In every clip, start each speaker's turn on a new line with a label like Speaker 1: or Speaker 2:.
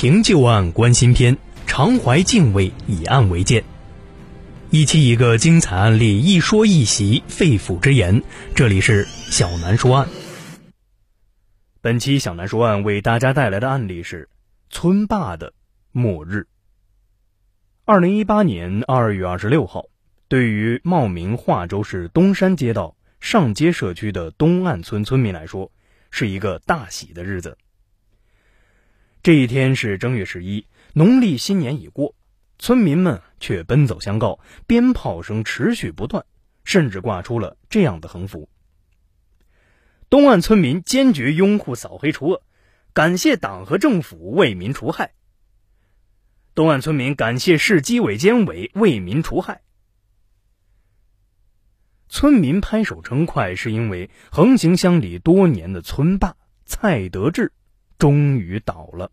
Speaker 1: 凭旧案观新篇，常怀敬畏，以案为鉴。一期一个精彩案例，一说一席肺腑之言。这里是小南说案。本期小南说案为大家带来的案例是村霸的末日。二零一八年二月二十六号，对于茂名化州市东山街道上街社区的东岸村村民来说，是一个大喜的日子。这一天是正月十一，农历新年已过，村民们却奔走相告，鞭炮声持续不断，甚至挂出了这样的横幅：“东岸村民坚决拥护扫黑除恶，感谢党和政府为民除害。”“东岸村民感谢市纪委监委为民除害。”村民拍手称快，是因为横行乡里多年的村霸蔡德志。终于倒了。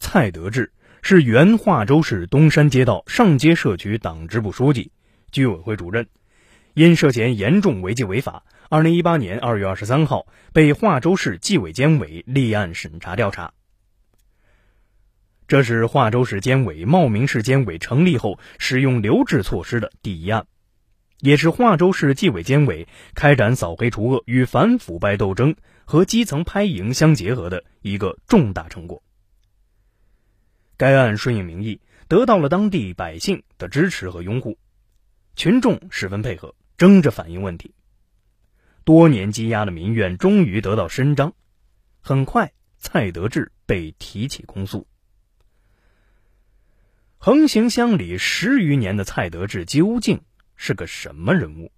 Speaker 1: 蔡德志是原化州市东山街道上街社区党支部书记、居委会主任，因涉嫌严重违纪违法，二零一八年二月二十三号被化州市纪委监委立案审查调查。这是化州市监委、茂名市监委成立后使用留置措施的第一案。也是化州市纪委监委开展扫黑除恶与反腐败斗争和基层拍蝇相结合的一个重大成果。该案顺应民意，得到了当地百姓的支持和拥护，群众十分配合，争着反映问题。多年积压的民怨终于得到伸张。很快，蔡德志被提起公诉。横行乡里十余年的蔡德志究竟？是个什么人物？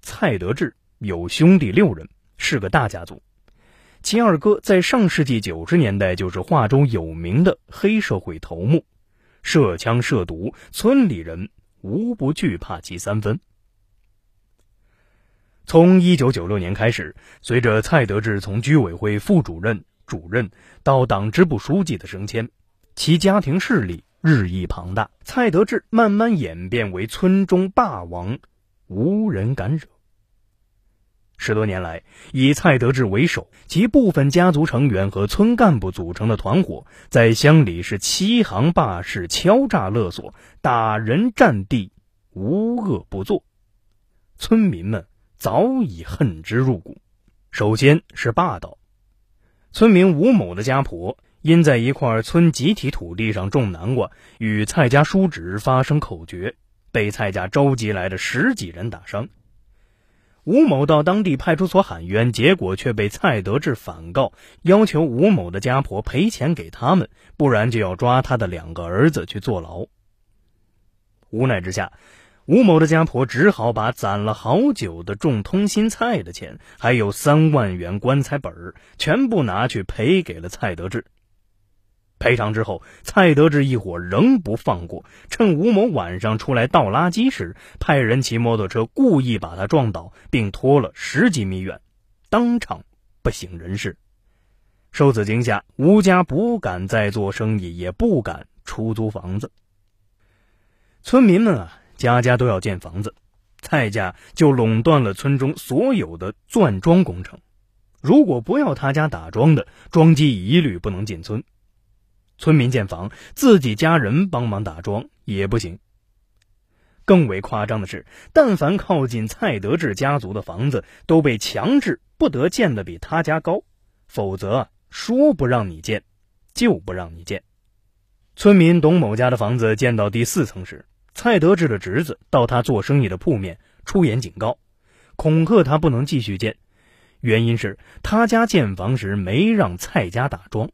Speaker 1: 蔡德志有兄弟六人，是个大家族。其二哥在上世纪九十年代就是化州有名的黑社会头目，涉枪涉毒，村里人无不惧怕其三分。从一九九六年开始，随着蔡德志从居委会副主任、主任到党支部书记的升迁，其家庭势力。日益庞大，蔡德志慢慢演变为村中霸王，无人敢惹。十多年来，以蔡德志为首，其部分家族成员和村干部组成的团伙，在乡里是欺行霸市、敲诈勒索、打人占地，无恶不作。村民们早已恨之入骨。首先是霸道，村民吴某的家婆。因在一块村集体土地上种南瓜，与蔡家叔侄发生口角，被蔡家召集来的十几人打伤。吴某到当地派出所喊冤，结果却被蔡德志反告，要求吴某的家婆赔钱给他们，不然就要抓他的两个儿子去坐牢。无奈之下。吴某的家婆只好把攒了好久的种通心菜的钱，还有三万元棺材本儿，全部拿去赔给了蔡德志。赔偿之后，蔡德志一伙仍不放过，趁吴某晚上出来倒垃圾时，派人骑摩托车故意把他撞倒，并拖了十几米远，当场不省人事。受此惊吓，吴家不敢再做生意，也不敢出租房子。村民们啊，家家都要建房子，蔡家就垄断了村中所有的钻桩工程。如果不要他家打桩的，桩基一律不能进村。村民建房，自己家人帮忙打桩也不行。更为夸张的是，但凡靠近蔡德志家族的房子，都被强制不得建的比他家高，否则说不让你建，就不让你建。村民董某家的房子建到第四层时，蔡德志的侄子到他做生意的铺面出言警告，恐吓他不能继续建，原因是他家建房时没让蔡家打桩。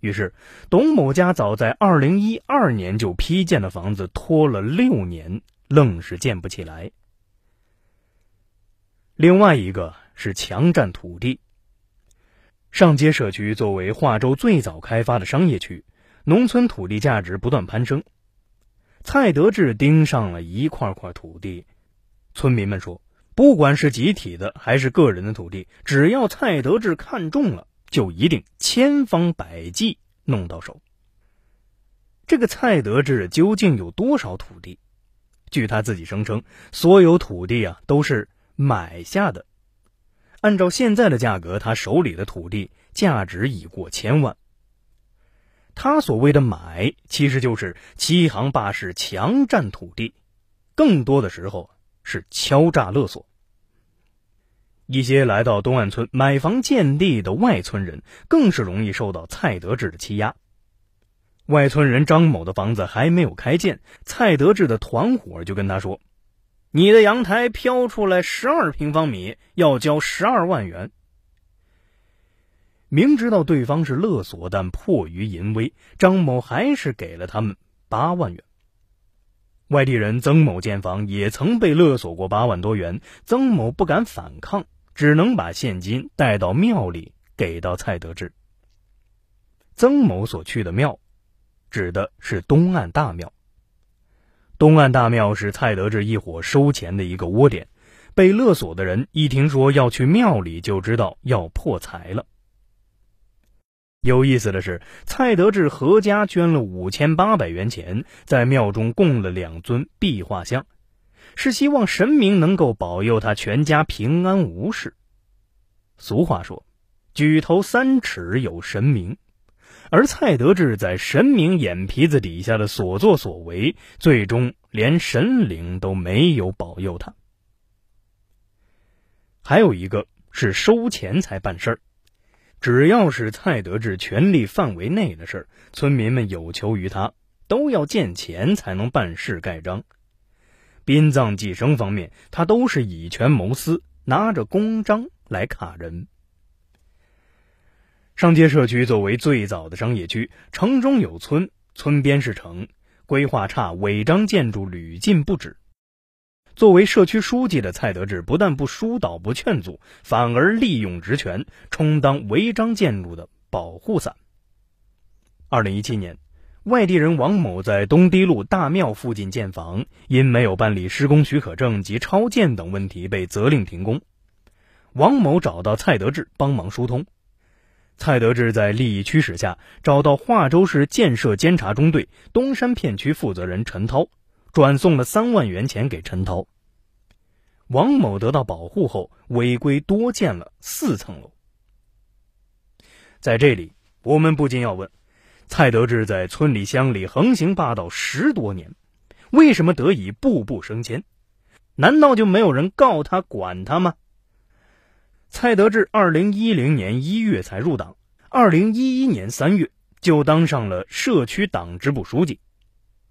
Speaker 1: 于是，董某家早在二零一二年就批建的房子拖了六年，愣是建不起来。另外一个是强占土地。上街社区作为化州最早开发的商业区，农村土地价值不断攀升。蔡德志盯上了一块块土地，村民们说，不管是集体的还是个人的土地，只要蔡德志看中了。就一定千方百计弄到手。这个蔡德志究竟有多少土地？据他自己声称，所有土地啊都是买下的。按照现在的价格，他手里的土地价值已过千万。他所谓的买，其实就是欺行霸市、强占土地，更多的时候是敲诈勒索。一些来到东岸村买房建地的外村人，更是容易受到蔡德志的欺压。外村人张某的房子还没有开建，蔡德志的团伙就跟他说：“你的阳台飘出来十二平方米，要交十二万元。”明知道对方是勒索，但迫于淫威，张某还是给了他们八万元。外地人曾某建房也曾被勒索过八万多元，曾某不敢反抗，只能把现金带到庙里给到蔡德志。曾某所去的庙。指的是东岸大庙。东岸大庙是蔡德志一伙收钱的一个窝点，被勒索的人一听说要去庙里，就知道要破财了。有意思的是，蔡德志合家捐了五千八百元钱，在庙中供了两尊壁画像，是希望神明能够保佑他全家平安无事。俗话说：“举头三尺有神明。”而蔡德志在神明眼皮子底下的所作所为，最终连神灵都没有保佑他。还有一个是收钱才办事儿，只要是蔡德志权力范围内的事儿，村民们有求于他，都要见钱才能办事盖章。殡葬计生方面，他都是以权谋私，拿着公章来卡人。上街社区作为最早的商业区，城中有村，村边是城，规划差，违章建筑屡禁不止。作为社区书记的蔡德志，不但不疏导、不劝阻，反而利用职权充当违章建筑的保护伞。二零一七年，外地人王某在东堤路大庙附近建房，因没有办理施工许可证及超建等问题，被责令停工。王某找到蔡德志帮忙疏通。蔡德志在利益驱使下，找到化州市建设监察中队东山片区负责人陈涛，转送了三万元钱给陈涛。王某得到保护后，违规多建了四层楼。在这里，我们不禁要问：蔡德志在村里乡里横行霸道十多年，为什么得以步步升迁？难道就没有人告他、管他吗？蔡德志二零一零年一月才入党，二零一一年三月就当上了社区党支部书记。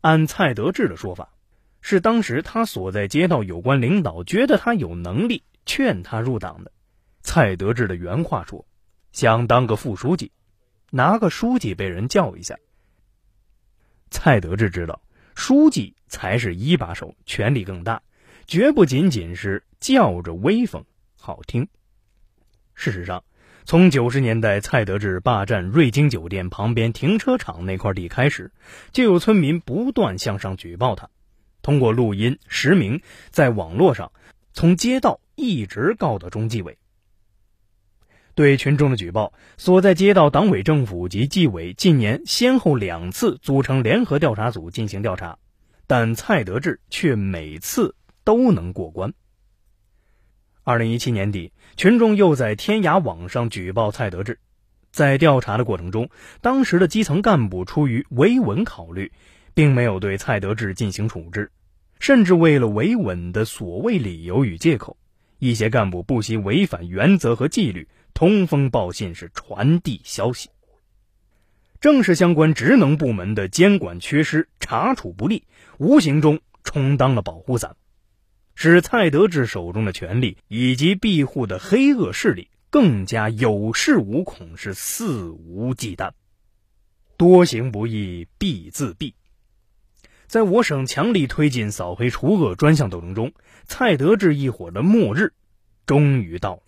Speaker 1: 按蔡德志的说法，是当时他所在街道有关领导觉得他有能力，劝他入党的。蔡德志的原话说：“想当个副书记，拿个书记被人叫一下。”蔡德志知道，书记才是一把手，权力更大，绝不仅仅是叫着威风好听。事实上，从九十年代蔡德志霸占瑞金酒店旁边停车场那块地开始，就有村民不断向上举报他，通过录音实名，在网络上，从街道一直告到中纪委。对群众的举报，所在街道党委政府及纪委近年先后两次组成联合调查组进行调查，但蔡德志却每次都能过关。二零一七年底，群众又在天涯网上举报蔡德志。在调查的过程中，当时的基层干部出于维稳考虑，并没有对蔡德志进行处置，甚至为了维稳的所谓理由与借口，一些干部不惜违反原则和纪律，通风报信是传递消息。正是相关职能部门的监管缺失、查处不力，无形中充当了保护伞。使蔡德志手中的权力以及庇护的黑恶势力更加有恃无恐，是肆无忌惮。多行不义必自毙。在我省强力推进扫黑除恶专项斗争中，蔡德志一伙的末日终于到了。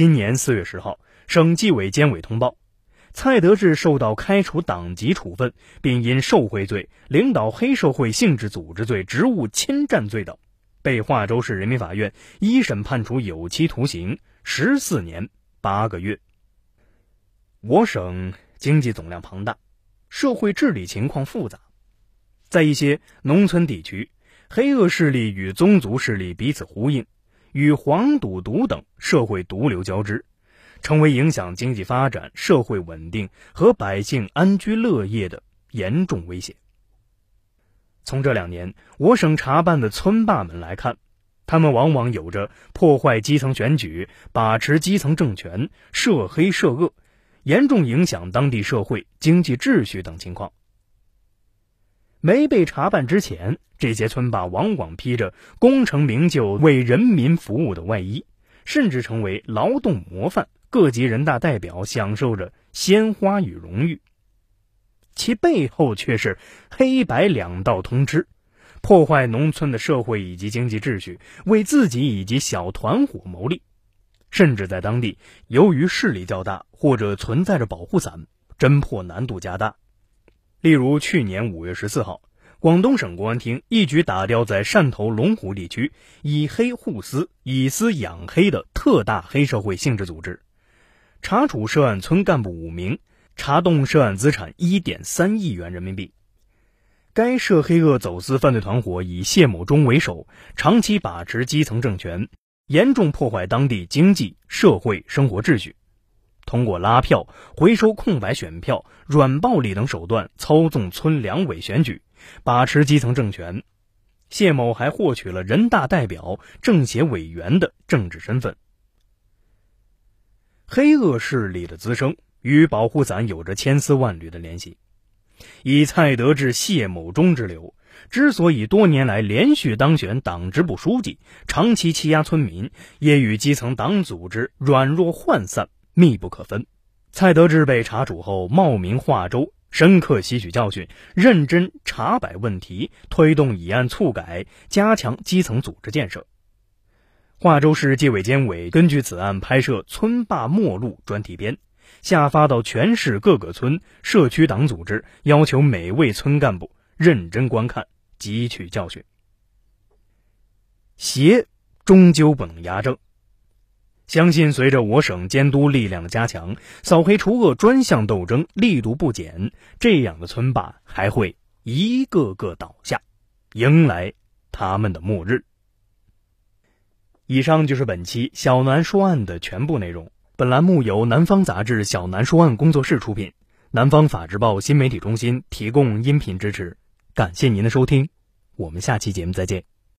Speaker 1: 今年四月十号，省纪委监委通报。蔡德志受到开除党籍处分，并因受贿罪、领导黑社会性质组织罪、职务侵占罪等，被化州市人民法院一审判处有期徒刑十四年八个月。我省经济总量庞大，社会治理情况复杂，在一些农村地区，黑恶势力与宗族势力彼此呼应，与黄赌毒等社会毒瘤交织。成为影响经济发展、社会稳定和百姓安居乐业的严重威胁。从这两年我省查办的村霸们来看，他们往往有着破坏基层选举、把持基层政权、涉黑涉恶，严重影响当地社会经济秩序等情况。没被查办之前，这些村霸往往披着功成名就、为人民服务的外衣，甚至成为劳动模范，各级人大代表享受着鲜花与荣誉。其背后却是黑白两道通吃，破坏农村的社会以及经济秩序，为自己以及小团伙谋利，甚至在当地由于势力较大或者存在着保护伞，侦破难度加大。例如，去年五月十四号，广东省公安厅一举打掉在汕头龙湖地区以黑护私、以私养黑的特大黑社会性质组织，查处涉案村干部五名。查冻涉案资产一点三亿元人民币。该涉黑恶走私犯罪团伙以谢某忠为首，长期把持基层政权，严重破坏当地经济社会生活秩序，通过拉票、回收空白选票、软暴力等手段操纵村两委选举，把持基层政权。谢某还获取了人大代表、政协委员的政治身份。黑恶势力的滋生。与保护伞有着千丝万缕的联系。以蔡德志、谢某忠之流，之所以多年来连续当选党支部书记，长期欺压村民，也与基层党组织软弱涣散密不可分。蔡德志被查处后，冒名化州，深刻吸取教训，认真查摆问题，推动以案促改，加强基层组织建设。化州市纪委监委根据此案拍摄《村霸末路》专题片。下发到全市各个村社区党组织，要求每位村干部认真观看，汲取教训。邪终究不能压正，相信随着我省监督力量的加强，扫黑除恶专项斗争力度不减，这样的村霸还会一个个倒下，迎来他们的末日。以上就是本期小南说案的全部内容。本栏目由南方杂志小南说案工作室出品，南方法制报新媒体中心提供音频支持。感谢您的收听，我们下期节目再见。